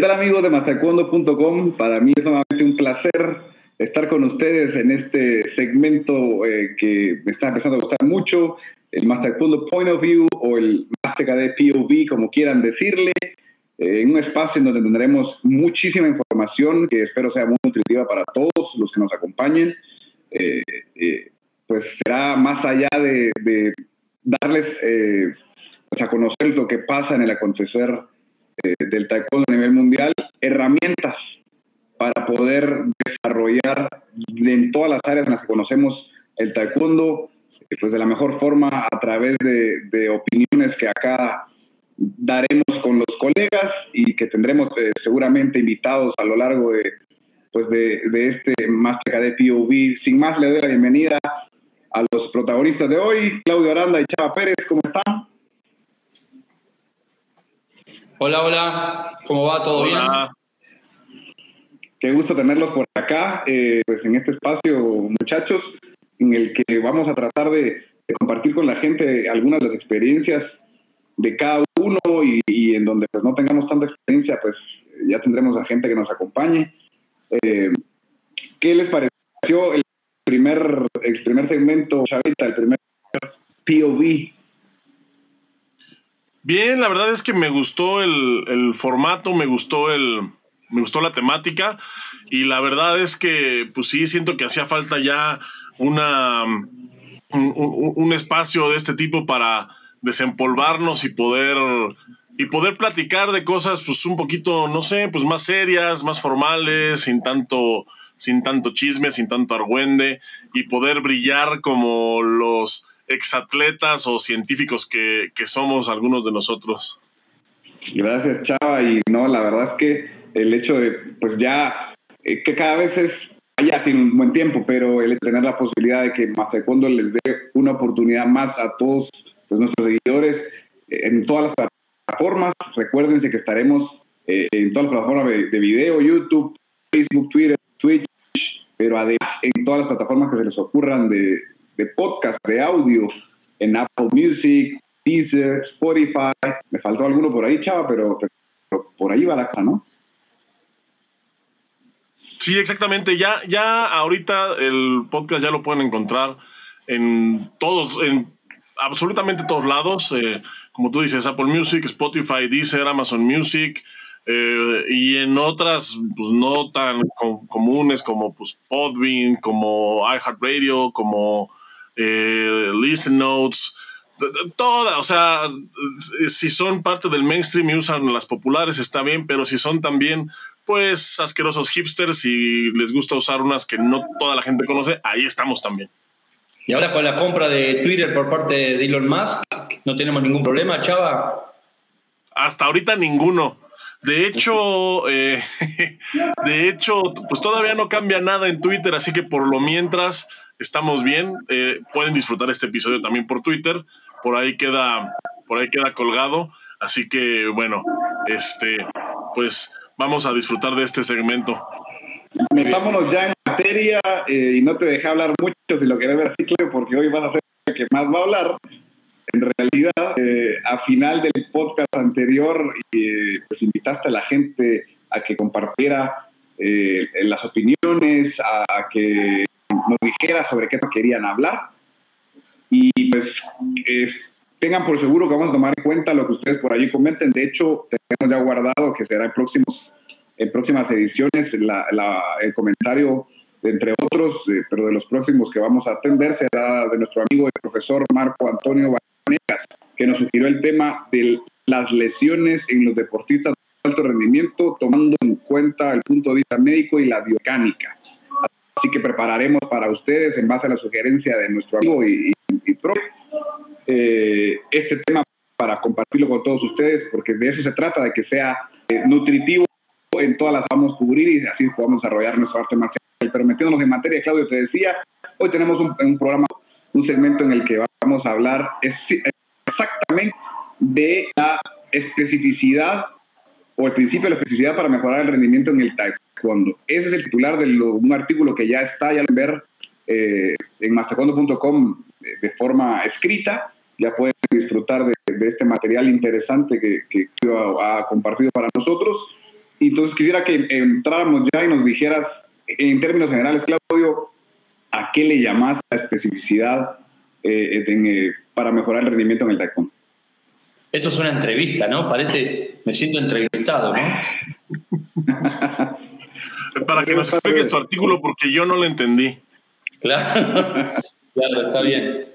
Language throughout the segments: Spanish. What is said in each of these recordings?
¿Qué tal amigos de mastercondo.com? Para mí es nuevamente un placer estar con ustedes en este segmento eh, que me está empezando a gustar mucho, el Mastercondo Point of View o el Mastercard POV, como quieran decirle, eh, en un espacio en donde tendremos muchísima información que espero sea muy nutritiva para todos los que nos acompañen. Eh, pues será más allá de, darles pues a conocer lo que pasa en el acontecer eh, del taekwondo a nivel mundial, herramientas para poder desarrollar en todas las áreas en las que conocemos el taekwondo, eh, pues de la mejor forma a través de, opiniones que acá daremos con los colegas y que tendremos eh, seguramente invitados a lo largo de, pues de, de este Master de POV. Sin más, le doy la bienvenida a los protagonistas de hoy, Claudio Aranda y Chava Pérez, ¿cómo están? Hola, hola, ¿cómo va? ¿Todo bien? Qué gusto tenerlos por acá, eh, pues en este espacio, muchachos, en el que vamos a tratar de, compartir con la gente algunas de las experiencias de cada uno y, en donde pues no tengamos tanta experiencia, pues ya tendremos a gente que nos acompañe. Eh, ¿Qué les pareció el primer, el primer segmento, Chavita, el primer POV Bien, la verdad es que me gustó el, formato, me gustó el, me gustó la temática y la verdad es que, pues sí, siento que hacía falta ya una, un, espacio de este tipo para desempolvarnos y poder, y poder platicar de cosas, pues un poquito, no sé, pues más serias, más formales, sin tanto, sin tanto chisme, sin tanto argüende y poder brillar como los exatletas o científicos que, somos algunos de nosotros. Gracias, Chava. Y no, la verdad es que el hecho de, pues ya, eh, que cada vez es allá sin un buen tiempo, pero el tener la posibilidad de que Mastecondo les dé una oportunidad más a todos nuestros seguidores eh, en todas las plataformas. Recuérdense que estaremos eh, en todas las plataformas de, video, YouTube, Facebook, Twitter, Twitch, pero además en todas las plataformas que se les ocurran de, de podcast, de audio, en Apple Music, Deezer, Spotify. Me faltó alguno por ahí, chava, pero, por ahí va la cosa, ¿no? Sí, exactamente. Ya, ya ahorita el podcast ya lo pueden encontrar en todos, en absolutamente todos lados. Eh, como tú dices, Apple Music, Spotify, Deezer, Amazon Music. Eh, y en otras, pues no tan comunes como pues, Podbean, como iHeartRadio, como eh, listen notes, toda, o sea, si son parte del mainstream y usan las populares está bien, pero si son también pues asquerosos hipsters y les gusta usar unas que no toda la gente conoce, ahí estamos también. Y ahora con la compra de Twitter por parte de Elon Musk, no tenemos ningún problema, Chava. Hasta ahorita ninguno. De hecho, eh, de hecho, pues todavía no cambia nada en Twitter, así que por lo mientras estamos bien. Eh, pueden disfrutar este episodio también por Twitter. Por ahí queda, por ahí queda colgado. Así que bueno, este, pues vamos a disfrutar de este segmento. Metámonos ya en materia eh, y no te dejé hablar mucho si lo querés ver así, porque hoy vas a ser el que más va a hablar. En realidad, eh, a final del podcast anterior, pues invitaste a la gente a que compartiera las opiniones, a que nos dijera sobre qué querían hablar. Y pues eh, tengan por seguro que vamos a tomar en cuenta lo que ustedes por allí comenten. De hecho, tenemos ya guardado que será en, próximos, en próximas ediciones el comentario, entre otros, eh, pero de los próximos que vamos a atender será de nuestro amigo el profesor Marco Antonio Vanegas, que nos sugirió el tema de las lesiones en los deportistas de alto rendimiento, tomando en cuenta el punto de vista médico y la biomecánica. Así que prepararemos para ustedes, en base a la sugerencia de nuestro amigo y, y, eh, este tema para compartirlo con todos ustedes, porque de eso se trata, de que sea eh, nutritivo en todas las vamos a cubrir y así podamos desarrollar nuestro arte marcial. Pero metiéndonos en materia, Claudio, te decía, hoy tenemos un, un programa, un segmento en el que vamos a hablar exactamente de la especificidad o el principio de la especificidad para mejorar el rendimiento en el taekwondo Ese es el titular de un artículo que ya está, ya lo ver eh, en mastercondo.com eh, de forma escrita. Ya pueden disfrutar de, este material interesante que, que ha compartido para nosotros. Entonces quisiera que entráramos ya y nos dijeras, en términos generales, Claudio, ¿a qué le llamas la especificidad eh, eh, para mejorar el rendimiento en el taekwondo? Esto es una entrevista, ¿no? Parece, me siento entrevistado, ¿no? para que nos expliques tu artículo porque yo no lo entendí. Claro, claro, está bien.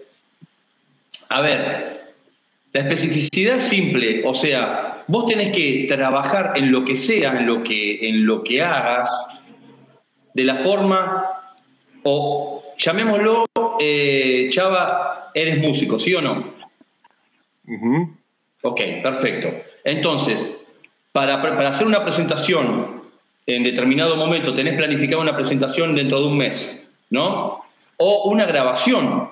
A ver, la especificidad simple, o sea, vos tenés que trabajar en lo que sea, en lo que, en lo que hagas, de la forma, o llamémoslo, eh, Chava, eres músico, ¿sí o no? Ok, perfecto. Entonces, para, para hacer una presentación en determinado momento, tenés planificado una presentación dentro de un mes, ¿no? O una grabación.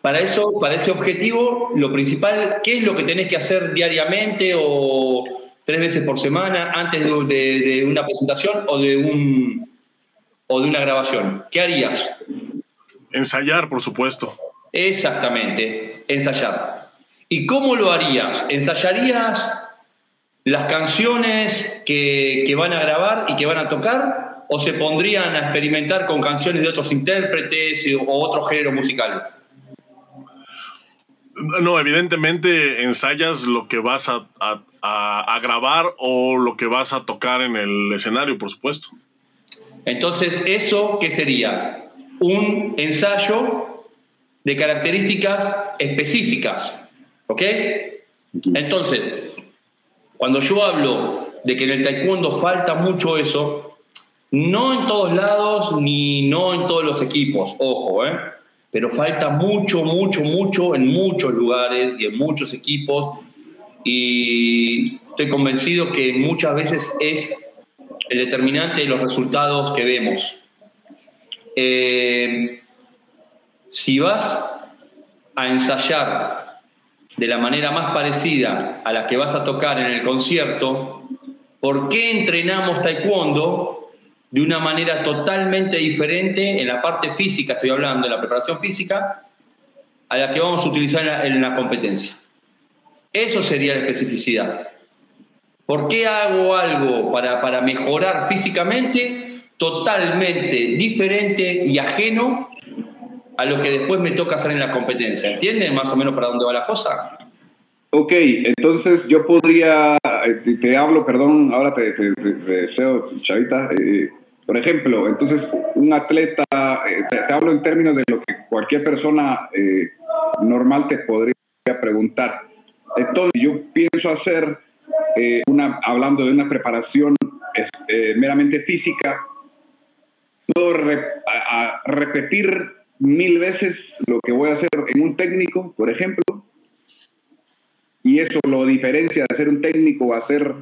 Para eso, para ese objetivo, lo principal, ¿qué es lo que tenés que hacer diariamente o tres veces por semana antes de, una presentación o de, un, o de una grabación? ¿Qué harías? Ensayar, por supuesto. Exactamente, ensayar. ¿Y cómo lo harías? ¿Ensayarías las canciones que, que, van a grabar y que van a tocar o se pondrían a experimentar con canciones de otros intérpretes o otros géneros musicales? No, evidentemente ensayas lo que vas a, a, grabar o lo que vas a tocar en el escenario, por supuesto. Entonces, ¿eso qué sería? Un ensayo de características específicas. ¿Ok? Entonces, cuando yo hablo de que en el taekwondo falta mucho eso, no en todos lados ni no en todos los equipos, ojo, ¿eh? pero falta mucho, mucho, mucho en muchos lugares y en muchos equipos y estoy convencido que muchas veces es el determinante de los resultados que vemos. Eh, si vas a ensayar de la manera más parecida a la que vas a tocar en el concierto, ¿por qué entrenamos taekwondo de una manera totalmente diferente en la parte física, estoy hablando de la preparación física, a la que vamos a utilizar en la, competencia? Eso sería la especificidad. ¿Por qué hago algo para, para mejorar físicamente totalmente diferente y ajeno a lo que después me toca hacer en la competencia. ¿Entienden más o menos para dónde va la cosa? Ok, entonces yo podría, eh, te hablo, perdón, ahora te, deseo, Chavita, eh, por ejemplo, entonces un atleta, eh, te, hablo en términos de lo que cualquier persona normal te podría preguntar. Entonces yo pienso hacer, una, hablando de una preparación meramente física, puedo repetir mil veces lo que voy a hacer en un técnico, por ejemplo, y eso lo diferencia de ser un técnico o hacer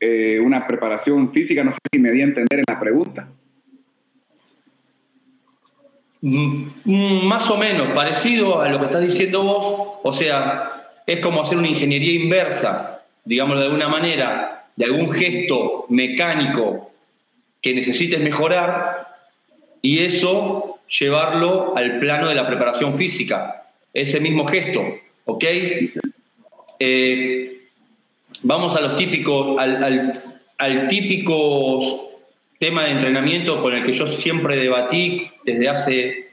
eh, una preparación física. No sé si me di a entender en la pregunta. Mm, mm, más o menos, parecido a lo que estás diciendo vos, o sea, es como hacer una ingeniería inversa, digámoslo de alguna manera, de algún gesto mecánico que necesites mejorar, y eso llevarlo al plano de la preparación física, ese mismo gesto, ¿ok? Eh, vamos a los típicos, al, típico tema de entrenamiento con el que yo siempre debatí desde hace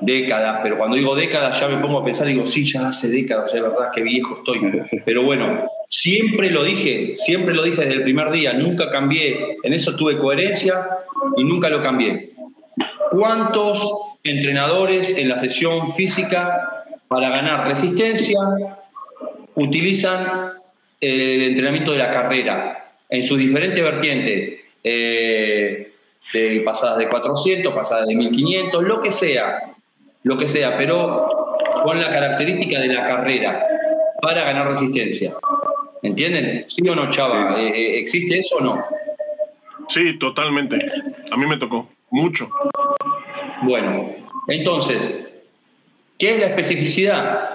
décadas, pero cuando digo décadas ya me pongo a pensar, digo, sí, ya hace décadas, ya es verdad que viejo estoy. Pero bueno, siempre lo dije, siempre lo dije desde el primer día, nunca cambié, en eso tuve coherencia y nunca lo cambié. ¿Cuántos entrenadores en la sesión física para ganar resistencia utilizan el entrenamiento de la carrera en sus diferentes vertientes? Eh, pasadas de 400, pasadas de 1500, lo que sea, lo que sea, pero con la característica de la carrera para ganar resistencia. ¿Entienden? ¿Sí o no, Chava? Eh, eh, ¿Existe eso o no? Sí, totalmente. A mí me tocó mucho. Bueno, entonces, ¿qué es la especificidad?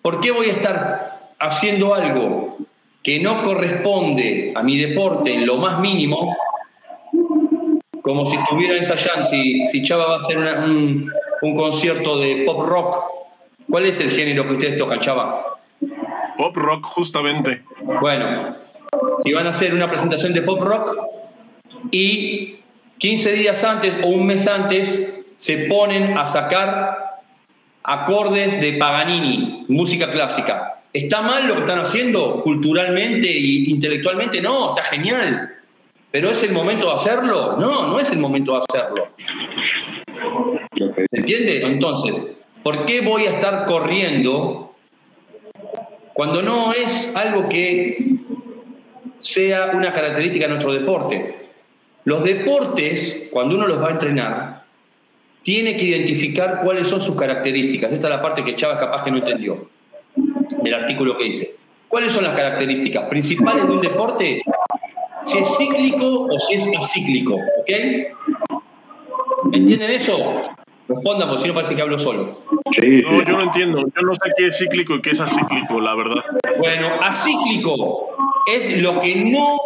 ¿Por qué voy a estar haciendo algo que no corresponde a mi deporte en lo más mínimo, como si estuviera ensayando, si, si Chava va a hacer un, concierto de pop rock? ¿Cuál es el género que ustedes tocan, Chava? Pop rock, justamente. Bueno, si van a hacer una presentación de pop rock y 15 días antes o un mes antes se ponen a sacar acordes de Paganini, música clásica. ¿Está mal lo que están haciendo culturalmente e intelectualmente? No, está genial. ¿Pero es el momento de hacerlo? No, no es el momento de hacerlo. ¿Se entiende? Entonces, ¿por qué voy a estar corriendo cuando no es algo que sea una característica de nuestro deporte? Los deportes, cuando uno los va a entrenar, tiene que identificar cuáles son sus características. Esta es la parte que Chávez capaz que no entendió del artículo que dice. ¿Cuáles son las características principales de un deporte? Si es cíclico o si es acíclico. ¿Ok? ¿Entienden eso? Respondan, porque si no parece que hablo solo. No, yo no entiendo. Yo no sé qué es cíclico y qué es acíclico, la verdad. Bueno, acíclico es lo que no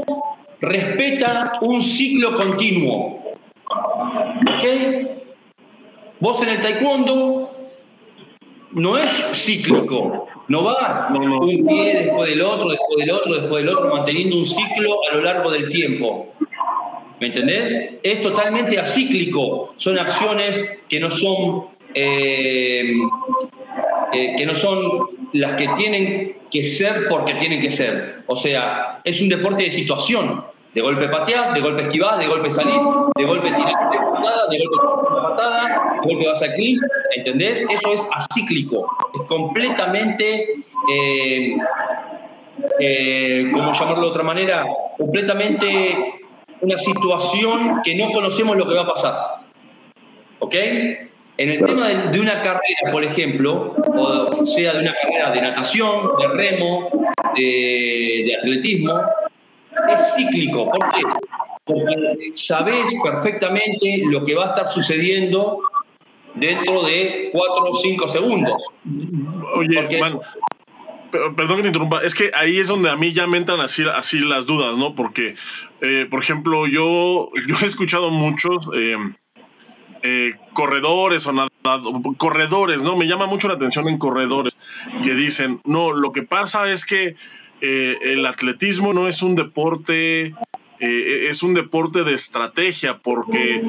respeta un ciclo continuo. ¿Ok? Vos en el taekwondo no es cíclico, no va un pie después del otro, después del otro, después del otro, manteniendo un ciclo a lo largo del tiempo. ¿Me entendés? Es totalmente acíclico. Son acciones que no son, eh, eh, que no son las que tienen que ser porque tienen que ser. O sea, es un deporte de situación. De golpe pateás, de golpe esquivás, de golpe salís, de golpe tirás de patada, de golpe una patada, de golpe vas a clean, ¿entendés? Eso es acíclico, es completamente, eh, ¿cómo llamarlo de otra manera? Completamente una situación que no conocemos lo que va a pasar. ¿Ok? En el tema de, una carrera, por ejemplo, o sea de una carrera de natación, de remo, de atletismo, es cíclico. ¿Por qué? Porque sabes perfectamente lo que va a estar sucediendo dentro de 4 o 5 segundos. Oye, perdón que te interrumpa, es que ahí es donde a mí ya me entran así, así las dudas, ¿no? Porque, eh, por ejemplo, yo, yo he escuchado muchos eh, eh, corredores o nada, corredores, ¿no? Me llama mucho la atención en corredores que dicen, no, lo que pasa es que eh, el atletismo no es un deporte, es un deporte de estrategia, porque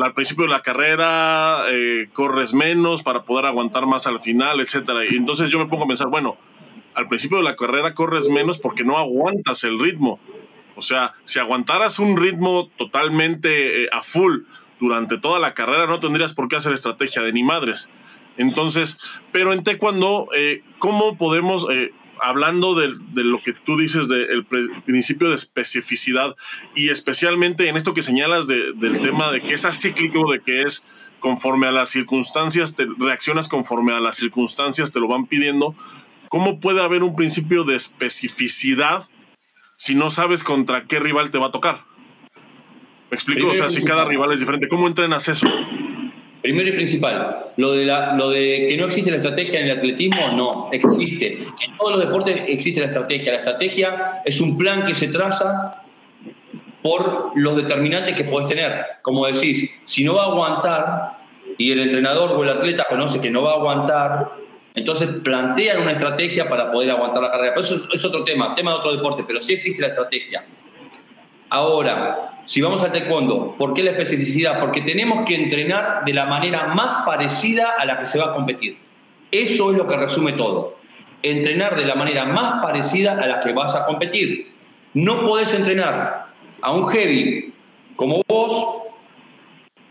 al principio de la carrera corres menos para poder aguantar más al final, etcétera. Y entonces yo me pongo a pensar, bueno, al principio de la carrera corres menos porque no aguantas el ritmo. O sea, si aguantaras un ritmo totalmente a full durante toda la carrera, no tendrías por qué hacer estrategia de ni madres. Entonces, pero en taekwondo, ¿cómo podemos, hablando de, lo que tú dices del principio de especificidad y especialmente en esto que señalas del tema de que es acíclico, de que es conforme a las circunstancias, te reaccionas conforme a las circunstancias, te lo van pidiendo, ¿cómo puede haber un principio de especificidad si no sabes contra qué rival te va a tocar? ¿Me explico? O sea, si cada rival es diferente, ¿cómo entrenas eso? Primero y principal, lo de, la, lo de que no existe la estrategia en el atletismo, no, existe. En todos los deportes existe la estrategia. La estrategia es un plan que se traza por los determinantes que puedes tener. Como decís, si no va a aguantar y el entrenador o el atleta conoce que no va a aguantar, entonces plantean una estrategia para poder aguantar la carrera. Pero eso es otro tema, tema de otro deporte, pero sí existe la estrategia. Ahora, si vamos al taekwondo, ¿por qué la especificidad? Porque tenemos que entrenar de la manera más parecida a la que se va a competir. Eso es lo que resume todo. Entrenar de la manera más parecida a la que vas a competir. No podés entrenar a un heavy como vos.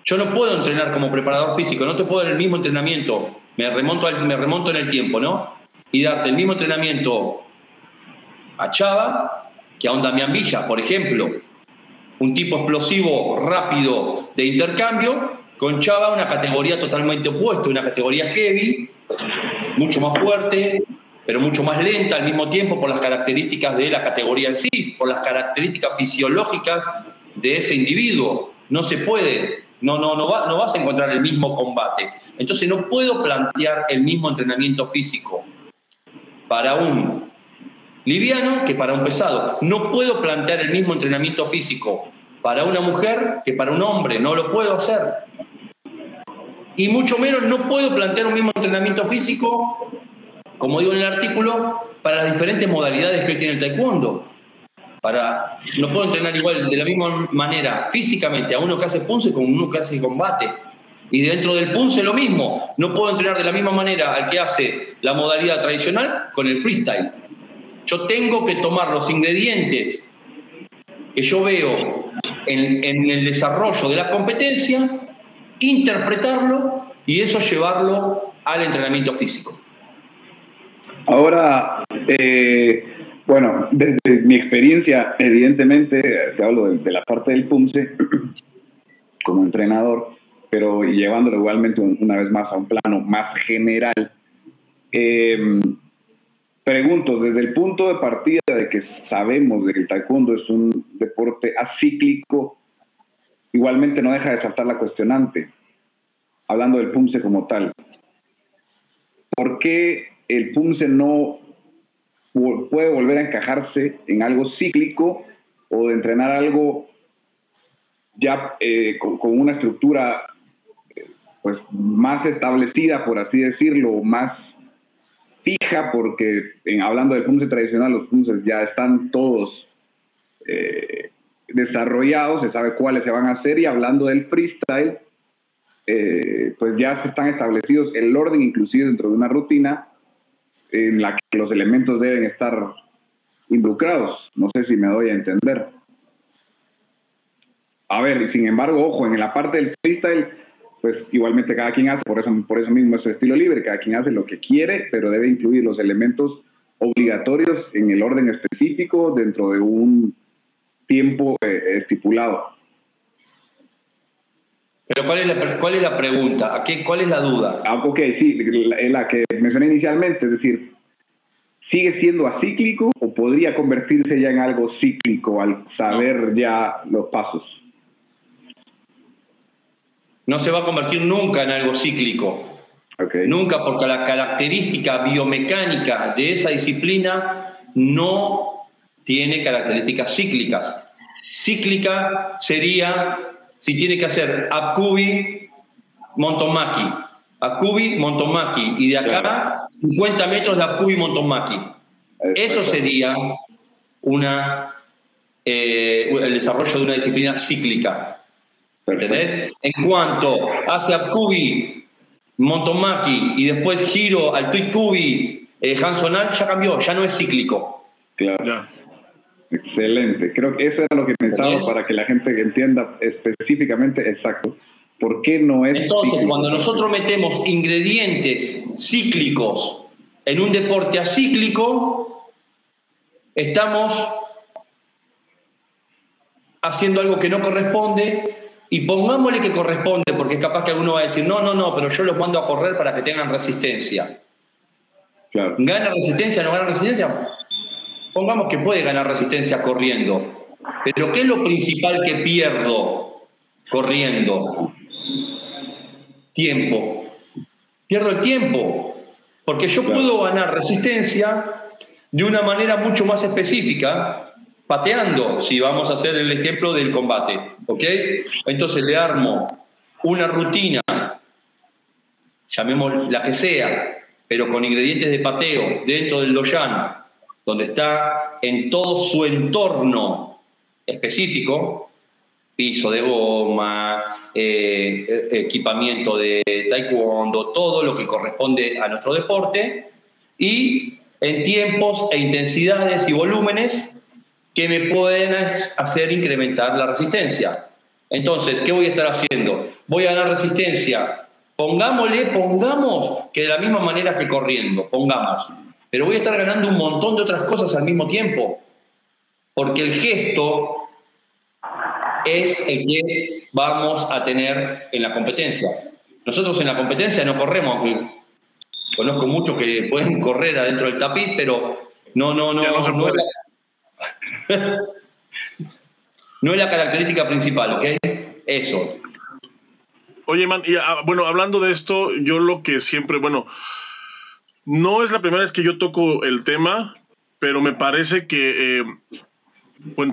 Yo no puedo entrenar como preparador físico, no te puedo dar el mismo entrenamiento. Me remonto, me remonto en el tiempo, ¿no? Y darte el mismo entrenamiento a Chava que a un Damián Villa, por ejemplo un tipo explosivo rápido de intercambio, con Chava una categoría totalmente opuesta, una categoría heavy, mucho más fuerte, pero mucho más lenta al mismo tiempo por las características de la categoría en sí, por las características fisiológicas de ese individuo. No se puede, no, no, no, no vas a encontrar el mismo combate. Entonces no puedo plantear el mismo entrenamiento físico para un liviano que para un pesado. No puedo plantear el mismo entrenamiento físico para una mujer que para un hombre, no lo puedo hacer. Y mucho menos no puedo plantear un mismo entrenamiento físico, como digo en el artículo, para las diferentes modalidades que tiene el taekwondo. Para, no puedo entrenar igual de la misma manera físicamente a uno que hace punce con uno que hace combate. Y dentro del punce lo mismo. No puedo entrenar de la misma manera al que hace la modalidad tradicional con el freestyle. Yo tengo que tomar los ingredientes que yo veo en, el desarrollo de la competencia, interpretarlo y eso llevarlo al entrenamiento físico. Ahora, eh, bueno, desde mi experiencia, evidentemente, te hablo de, la parte del PUMSE como entrenador, pero llevándolo igualmente una vez más a un plano más general. Em, pregunto, desde el punto de partida de que sabemos de que el taekwondo es un deporte acíclico, igualmente no deja de saltar la cuestionante, hablando del PUMSE como tal. ¿Por qué el PUMSE no puede volver a encajarse en algo cíclico o de entrenar algo ya eh, con, una estructura eh, pues más establecida, por así decirlo, más fija, porque en, hablando del PUMSE tradicional, los PUMSES ya están todos eh, desarrollados, se sabe cuáles se van a hacer, y hablando del freestyle, pues ya se están establecidos el orden inclusive dentro de una rutina en la que los elementos deben estar involucrados. No sé si me doy a entender. A ver, sin embargo, ojo, en la parte del freestyle, pues igualmente cada quien hace, por eso, por eso mismo es estilo libre, cada quien hace lo que quiere, pero debe incluir los elementos obligatorios en el orden específico dentro de un tiempo eh, estipulado. Pero ¿cuál es la, cuál es la pregunta? ¿A qué, ¿Cuál es la duda? Ah, ok, sí, la, la que mencioné inicialmente, es decir, ¿sigue siendo acíclico o podría convertirse ya en algo cíclico al saber ya los pasos? No se va a convertir nunca en algo cíclico. Okay. Nunca, porque la característica biomecánica de esa disciplina no tiene características cíclicas. Cíclica sería si tiene que hacer Akubi, Montomaki, Akubi, Montomaki, y de acá 50 metros de Akubi, Montomaki. Eso sería una, eh, el desarrollo de una disciplina cíclica. ¿Entendés? En cuanto hace Akubi, Montomaki y después giro al Tuikubi, eh, Hansonal, ya cambió, ya no es cíclico. Claro. Excelente. Creo que eso era lo que pensaba para que la gente entienda específicamente exacto. ¿Por qué no es Entonces, cuando nosotros metemos ingredientes cíclicos en un deporte acíclico, estamos haciendo algo que no corresponde y pongámosle que corresponde, porque es capaz que alguno va a decir, no, no, no, pero yo los mando a correr para que tengan resistencia. Claro. ¿Gana resistencia? ¿No gana resistencia? Pongamos que puede ganar resistencia corriendo, pero ¿qué es lo principal que pierdo corriendo? Tiempo. Pierdo el tiempo, porque yo puedo ganar resistencia de una manera mucho más específica, pateando, si vamos a hacer el ejemplo del combate, ¿ok? Entonces le armo una rutina, llamemos la que sea, pero con ingredientes de pateo dentro del doyan, donde está en todo su entorno específico, piso de goma, eh, equipamiento de taekwondo, todo lo que corresponde a nuestro deporte, y en tiempos e intensidades y volúmenes que me pueden hacer incrementar la resistencia. Entonces, ¿qué voy a estar haciendo? Voy a ganar resistencia. Pongámosle, pongamos que de la misma manera que corriendo, pongamos pero voy a estar ganando un montón de otras cosas al mismo tiempo, porque el gesto es el que vamos a tener en la competencia. Nosotros en la competencia no corremos, conozco muchos que pueden correr adentro del tapiz, pero no, no, no. No, no, es la, no, es la, característica principal, ¿ok? Eso. Oye, man, y, ah, bueno, hablando de esto, yo lo que siempre, bueno, no es la primera vez que yo toco el tema, pero me parece que eh,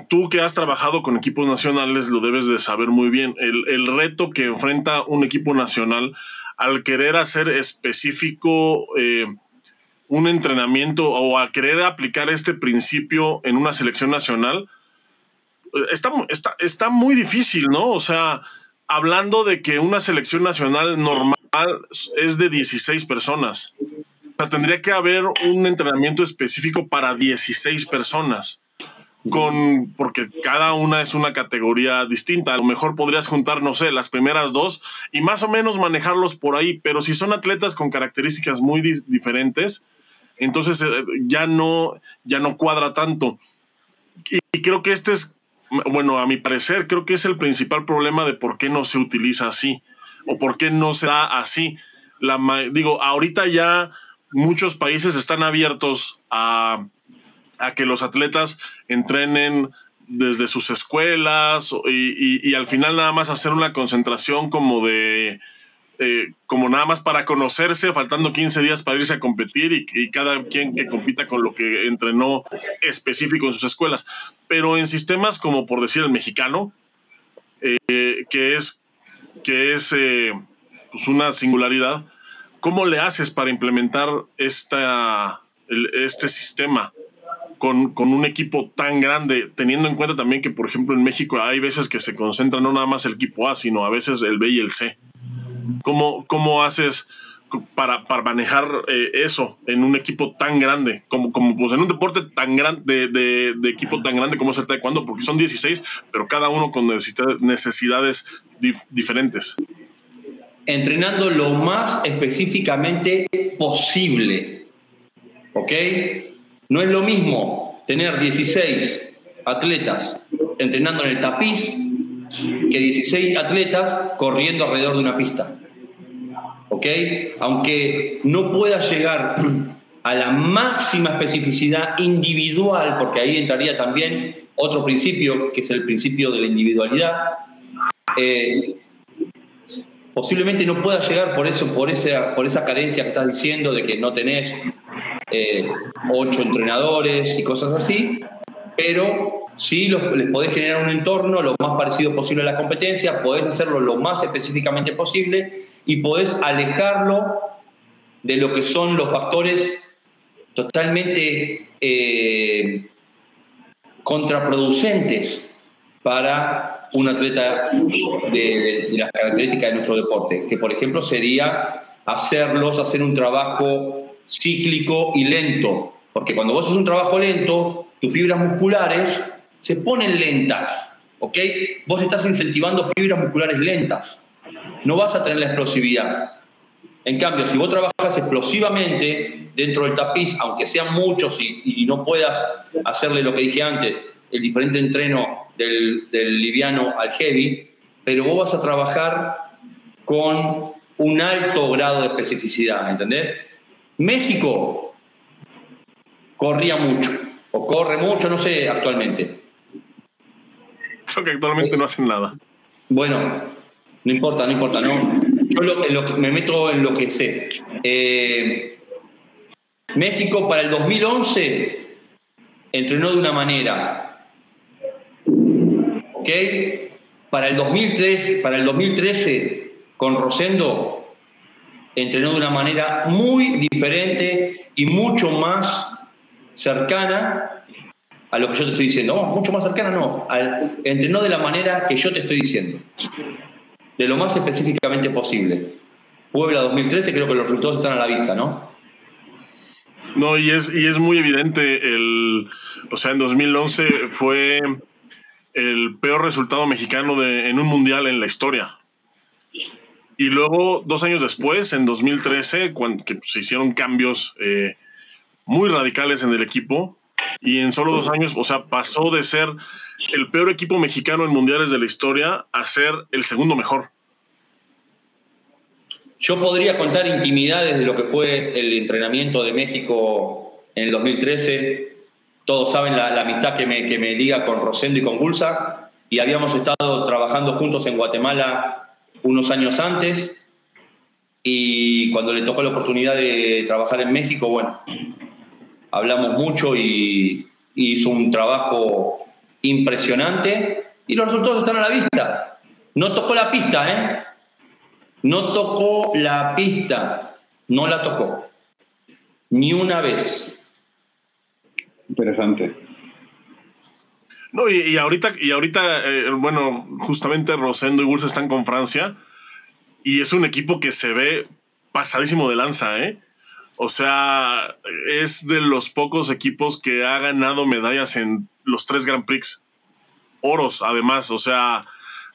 tú que has trabajado con equipos nacionales lo debes de saber muy bien. El, reto que enfrenta un equipo nacional al querer hacer específico eh, un entrenamiento o a querer aplicar este principio en una selección nacional, está, está, está muy difícil, ¿no? O sea, hablando de que una selección nacional normal es de 16 personas. Sea, tendría que haber un entrenamiento específico para 16 personas. Con, porque cada una es una categoría distinta. A lo mejor podrías juntar, no sé, las primeras dos y más o menos manejarlos por ahí, pero si son atletas con características muy diferentes, entonces eh, ya no, ya no cuadra tanto. y creo que este es bueno, a mi parecer, creo que es el principal problema de por qué no se utiliza así o por qué no se da así. La, digo, ahorita ya muchos países están abiertos a, a que los atletas entrenen desde sus escuelas y, y, al final nada más hacer una concentración como de eh, como nada más para conocerse, faltando 15 días para irse a competir y, cada quien que compita con lo que entrenó específico en sus escuelas. Pero en sistemas como por decir el mexicano, eh, que es, que es eh, pues una singularidad, ¿cómo le haces para implementar esta, este sistema? Con, con, un equipo tan grande, teniendo en cuenta también que, por ejemplo, en México hay veces que se concentra no nada más el equipo A, sino a veces el B y el C. ¿Cómo, cómo haces para, para manejar eh, eso en un equipo tan grande, como, como pues en un deporte tan grande, de, de, equipo tan grande como es el taekwondo? Porque son 16, pero cada uno con necesidades diferentes. Entrenando lo más específicamente posible. ¿Ok? No es lo mismo tener 16 atletas entrenando en el tapiz que 16 atletas corriendo alrededor de una pista. ¿Ok? Aunque no pueda llegar a la máxima especificidad individual, porque ahí entraría también otro principio, que es el principio de la individualidad, eh, posiblemente no pueda llegar por eso, por esa, por esa carencia que estás diciendo de que no tenés eh, ocho entrenadores y cosas así, pero Sí, les podés generar un entorno lo más parecido posible a la competencia, podés hacerlo lo más específicamente posible y podés alejarlo de lo que son los factores totalmente eh, contraproducentes para un atleta de, las características de nuestro deporte, que por ejemplo sería hacerlos hacer un trabajo cíclico y lento, porque cuando vos haces un trabajo lento, tus fibras musculares se ponen lentas, ¿ok? Vos estás incentivando fibras musculares lentas, no vas a tener la explosividad. En cambio, si vos trabajas explosivamente dentro del tapiz, aunque sean muchos y, no puedas hacerle lo que dije antes, el diferente entreno del, del liviano al heavy, pero vos vas a trabajar con un alto grado de especificidad, ¿entendés? México corría mucho, o corre mucho, no sé actualmente, que actualmente no hacen nada. Bueno, no importa, no importa, no. Yo lo, me meto en lo que sé. Eh, México para el 2011 entrenó de una manera. ¿Ok? Para el 2013, para el 2013 con Rosendo entrenó de una manera muy diferente y mucho más cercana a lo que yo te estoy diciendo. mucho más cercana, no. Entrenó de la manera que yo te estoy diciendo. De lo más específicamente posible. Puebla 2013, creo que los resultados están a la vista, ¿no? No, y es, y es muy evidente. El, o sea, en 2011 fue el peor resultado mexicano en un mundial en la historia. Y luego, dos años después, en 2013, cuando se hicieron cambios eh, muy radicales en el equipo, y en solo dos años, o sea, pasó de ser el peor equipo mexicano en mundiales de la historia a ser el segundo mejor. Yo podría contar intimidades de lo que fue el entrenamiento de México en el 2013. Todos saben la, amistad que me, que me liga con Rosendo y con Gulsa. Y habíamos estado trabajando juntos en Guatemala unos años antes. Y cuando le tocó la oportunidad de trabajar en México, bueno, hablamos mucho y hizo un trabajo impresionante y los resultados están a la vista. No tocó la pista, ¿eh? No tocó la pista, no la tocó. Ni una vez. Interesante. No, y, ahorita, y ahorita eh, bueno, justamente Rosendo y Bulls están con Francia y es un equipo que se ve pasadísimo de lanza, ¿eh? O sea, es de los pocos equipos que ha ganado medallas en los tres Grand Prix. Oros, además. O sea,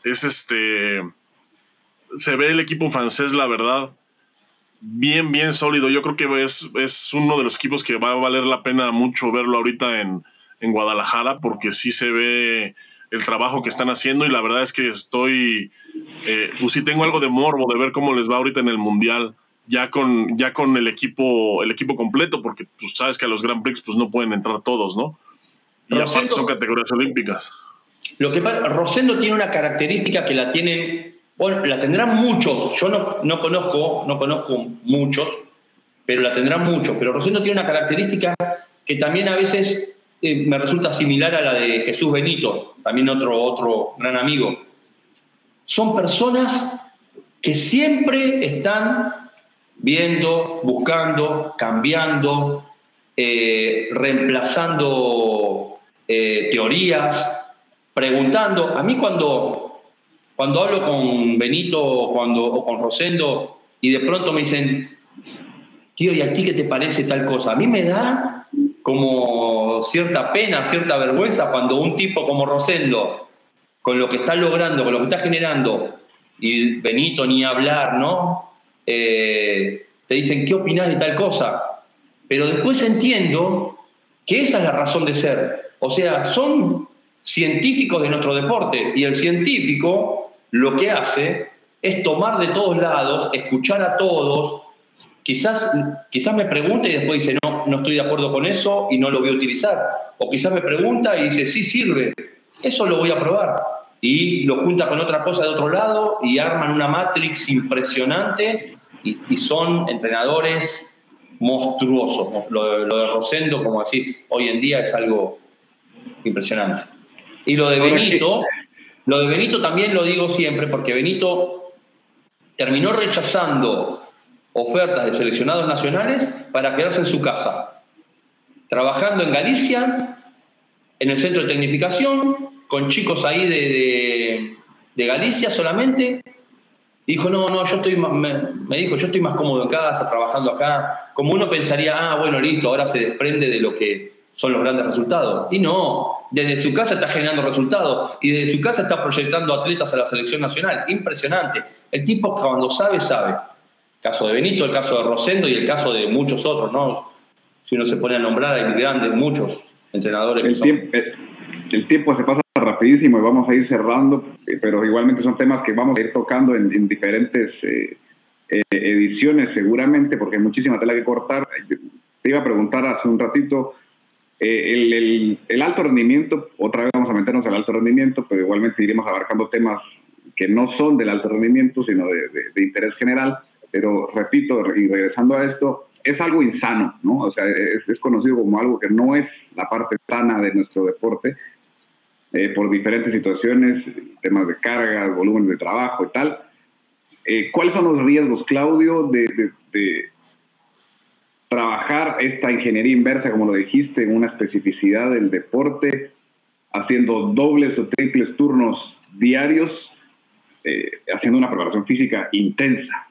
es este. Se ve el equipo francés, la verdad, bien, bien sólido. Yo creo que es, es uno de los equipos que va a valer la pena mucho verlo ahorita en, en Guadalajara, porque sí se ve el trabajo que están haciendo y la verdad es que estoy, eh, pues sí tengo algo de morbo de ver cómo les va ahorita en el Mundial ya con, ya con el equipo, el equipo completo, porque tú pues, sabes que a los Grand Prix pues, no pueden entrar todos, ¿no? Y aparte son categorías olímpicas. Lo que pasa, Rosendo tiene una característica que la tienen, bueno, la tendrán muchos, yo no, no conozco, no conozco muchos, pero la tendrán muchos, pero Rosendo tiene una característica que también a veces eh, me resulta similar a la de Jesús Benito, también otro, otro gran amigo. Son personas que siempre están viendo, buscando, cambiando, eh, reemplazando eh, teorías, preguntando. A mí cuando, cuando hablo con Benito cuando, o con Rosendo y de pronto me dicen, tío, ¿y a ti qué te parece tal cosa? A mí me da como cierta pena, cierta vergüenza cuando un tipo como Rosendo, con lo que está logrando, con lo que está generando, y Benito ni hablar, ¿no? Eh, te dicen, ¿qué opinas de tal cosa? Pero después entiendo que esa es la razón de ser. O sea, son científicos de nuestro deporte y el científico lo que hace es tomar de todos lados, escuchar a todos, quizás, quizás me pregunte y después dice, no, no estoy de acuerdo con eso y no lo voy a utilizar. O quizás me pregunta y dice, sí sirve, eso lo voy a probar y lo junta con otra cosa de otro lado y arman una matrix impresionante y, son entrenadores monstruosos. Lo, de Rosendo, como decís, hoy en día es algo impresionante. Y lo de Benito, lo de Benito también lo digo siempre porque Benito terminó rechazando ofertas de seleccionados nacionales para quedarse en su casa, trabajando en Galicia, en el centro de tecnificación, con chicos ahí de, de, Galicia solamente. Dijo, no, no, yo estoy me, me, dijo, yo estoy más cómodo en casa, trabajando acá. Como uno pensaría, ah, bueno, listo, ahora se desprende de lo que son los grandes resultados. Y no, desde su casa está generando resultados y desde su casa está proyectando atletas a la selección nacional. Impresionante. El tipo cuando sabe, sabe. El caso de Benito, el caso de Rosendo y el caso de muchos otros, ¿no? Si uno se pone a nombrar, hay grandes, muchos entrenadores el Tiempo, el tiempo se pasa rapidísimo y vamos a ir cerrando, eh, pero igualmente son temas que vamos a ir tocando en, diferentes eh, eh, ediciones seguramente, porque hay muchísima tela que cortar. Te iba a preguntar hace un ratito, el, el, alto rendimiento, otra vez vamos a meternos al alto rendimiento, pero igualmente iremos abarcando temas que no son del alto rendimiento, sino de, de, interés general. Pero repito, y regresando a esto, es algo insano, ¿no? O sea, es, es, conocido como algo que no es la parte sana de nuestro deporte eh, por diferentes situaciones, temas de cargas, volúmenes de trabajo y tal. Eh, ¿Cuáles son los riesgos, Claudio, de, trabajar esta ingeniería inversa, como lo dijiste, en una especificidad del deporte, haciendo dobles o triples turnos diarios, eh, haciendo una preparación física intensa?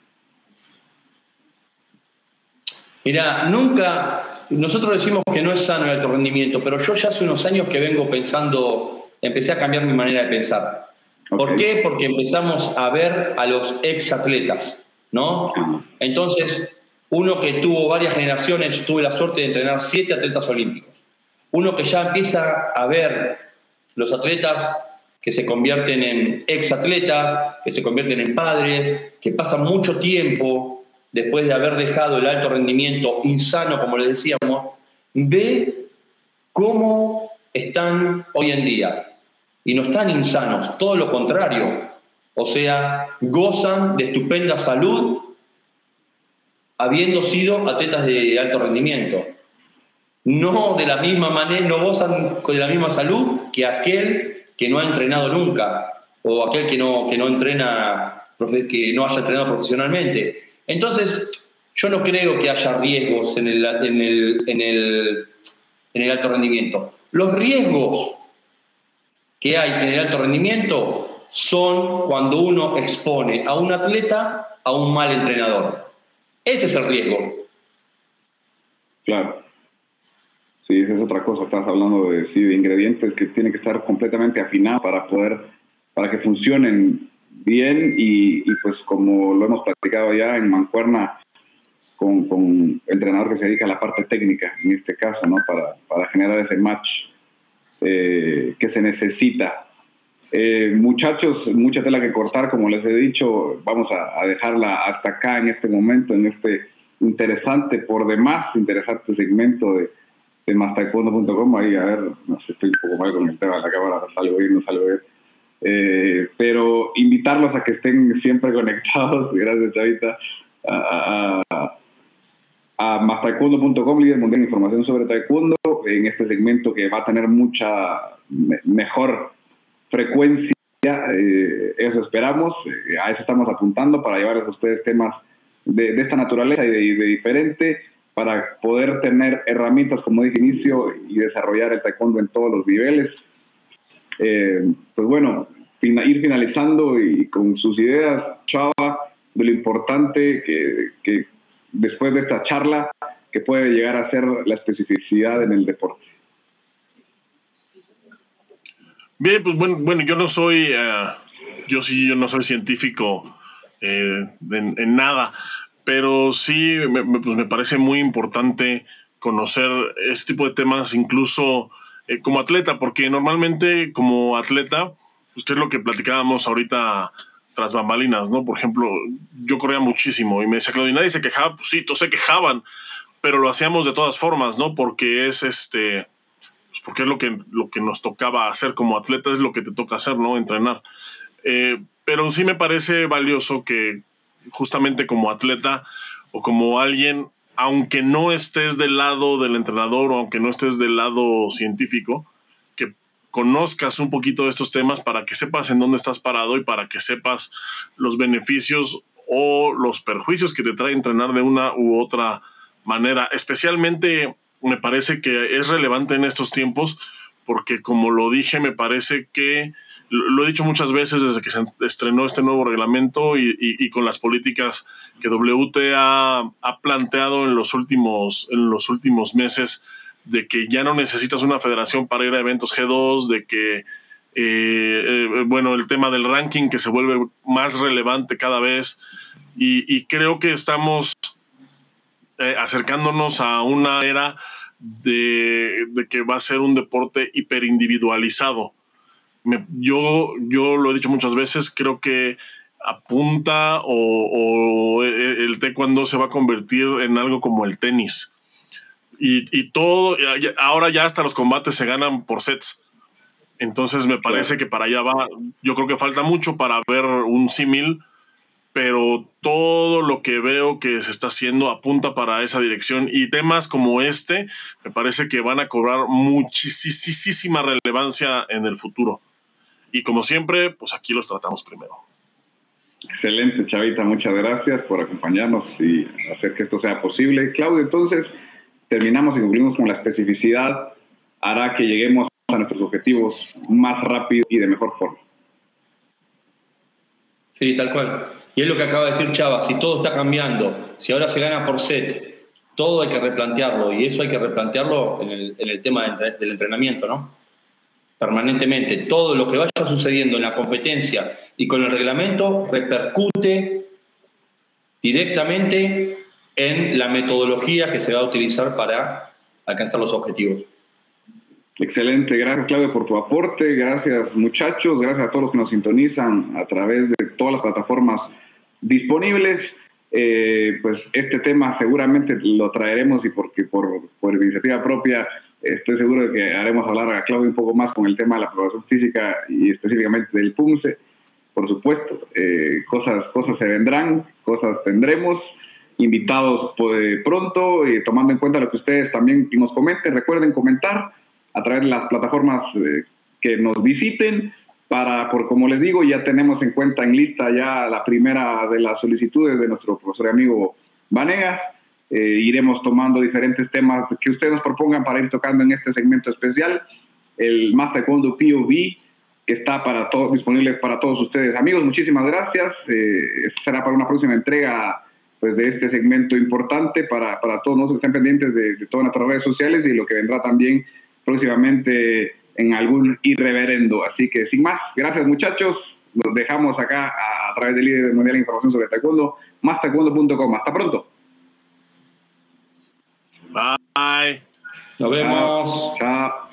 Mira, nunca, nosotros decimos que no es sano el alto rendimiento, pero yo ya hace unos años que vengo pensando empecé a cambiar mi manera de pensar. ¿Por qué? Porque empezamos a ver a los ex atletas, ¿no? Entonces, uno que tuvo varias generaciones, tuve la suerte de entrenar siete atletas olímpicos. Uno que ya empieza a ver los atletas que se convierten en ex atletas, que se convierten en padres, que pasan mucho tiempo después de haber dejado el alto rendimiento insano, como les decíamos, ve cómo están hoy en día y no están insanos, todo lo contrario. O sea, gozan de estupenda salud habiendo sido atletas de alto rendimiento. No de la misma manera, no gozan de la misma salud que aquel que no ha entrenado nunca o aquel que no, que no entrena, que no haya entrenado profesionalmente. Entonces, yo no creo que haya riesgos en el, en el, en el, en el alto rendimiento. Los riesgos que hay en el alto rendimiento son cuando uno expone a un atleta a un mal entrenador. Ese es el riesgo. Claro. Sí, esa es otra cosa. Estás hablando de, sí, de ingredientes que tienen que estar completamente afinados para poder, para que funcionen bien y, pues como lo hemos platicado ya en Mancuerna con, con, entrenador que se dedica a la parte técnica, en este caso, ¿no? Para, para generar ese match eh, que se necesita. Eh, muchachos, mucha tela que cortar, como les he dicho, vamos a, dejarla hasta acá en este momento, en este interesante, por demás interesante segmento de, de mastaekwondo.com. Ahí, a ver, no sé, estoy un poco mal con el tema de la cámara, salgo bien, no salgo bien. Eh, pero invitarlos a que estén siempre conectados, gracias Chavita, a, a, a mastaekwondo.com, líder mundial información sobre taekwondo, en este segmento que va a tener mucha mejor frecuencia, eh, eso esperamos, eh, a eso estamos apuntando para llevarles a ustedes temas de, esta naturaleza y de, diferente, para poder tener herramientas, como dije inicio, y desarrollar el taekwondo en todos los niveles. Eh, pues bueno, ir finalizando y con sus ideas, Chava, de lo importante que, que después de esta charla que puede llegar a ser la especificidad en el deporte. Bien, pues bueno, bueno yo no soy, eh, yo sí, yo no soy científico eh, en, nada, pero sí me, pues me parece muy importante conocer este tipo de temas incluso eh, como atleta, porque normalmente como atleta, usted es lo que platicábamos ahorita tras bambalinas, ¿no? Por ejemplo, yo corría muchísimo y me decía Claudio, nadie se quejaba, pues sí, todos se quejaban, pero lo hacíamos de todas formas, ¿no? Porque es este, pues porque es lo que, lo que nos tocaba hacer como atleta, es lo que te toca hacer, ¿no? Entrenar. Eh, pero sí me parece valioso que justamente como atleta o como alguien, aunque no estés del lado del entrenador o aunque no estés del lado científico, conozcas un poquito de estos temas para que sepas en dónde estás parado y para que sepas los beneficios o los perjuicios que te trae entrenar de una u otra manera. Especialmente me parece que es relevante en estos tiempos porque como lo dije, me parece que lo he dicho muchas veces desde que se estrenó este nuevo reglamento y, con las políticas que WT ha, ha, planteado en los últimos, en los últimos meses de que ya no necesitas una federación para ir a eventos G2, de que, eh, eh, bueno, el tema del ranking que se vuelve más relevante cada vez. Y, creo que estamos eh, acercándonos a una era de, que va a ser un deporte hiperindividualizado. Me, yo, yo lo he dicho muchas veces, creo que apunta o, o el taekwondo se va a convertir en algo como el tenis y, todo, ahora ya hasta los combates se ganan por sets. Entonces me parece que para allá va, yo creo que falta mucho para ver un símil, pero todo lo que veo que se está haciendo apunta para esa dirección y temas como este me parece que van a cobrar muchísima relevancia en el futuro. Y como siempre, pues aquí los tratamos primero. Excelente, Chavita, muchas gracias por acompañarnos y hacer que esto sea posible. Claudio, entonces, terminamos y cumplimos con la especificidad, hará que lleguemos a nuestros objetivos más rápido y de mejor forma. Sí, tal cual. Y es lo que acaba de decir Chava, si todo está cambiando, si ahora se gana por set, todo hay que replantearlo y eso hay que replantearlo en el, en el tema del entrenamiento, ¿no? Permanentemente. Todo lo que vaya sucediendo en la competencia y con el reglamento repercute directamente en la metodología que se va a utilizar para alcanzar los objetivos. Excelente, gracias Claudio por tu aporte, gracias muchachos, gracias a todos los que nos sintonizan a través de todas las plataformas disponibles. Eh, pues este tema seguramente lo traeremos y porque por, por iniciativa propia estoy seguro de que haremos hablar a Claudio un poco más con el tema de la aprobación física y específicamente del PUMSE. Por supuesto, eh, cosas, cosas se vendrán, cosas tendremos invitados pues, pronto, y tomando en cuenta lo que ustedes también nos comenten. Recuerden comentar a través de las plataformas eh, que nos visiten. Para, por como les digo, ya tenemos en cuenta en lista ya la primera de las solicitudes de nuestro profesor y amigo Vanegas. Eh, iremos tomando diferentes temas que ustedes nos propongan para ir tocando en este segmento especial. El Master Taekwondo POV que está para todos, disponible para todos ustedes. Amigos, muchísimas gracias. Eh, será para una próxima entrega pues, de este segmento importante para, para todos nosotros que estén pendientes de, de todas nuestras redes sociales y lo que vendrá también próximamente en algún irreverendo. Así que sin más, gracias muchachos. Nos dejamos acá a, a través del líder mundial de información sobre taekwondo, más taekwondo.com. Hasta pronto. Bye. Nos vemos.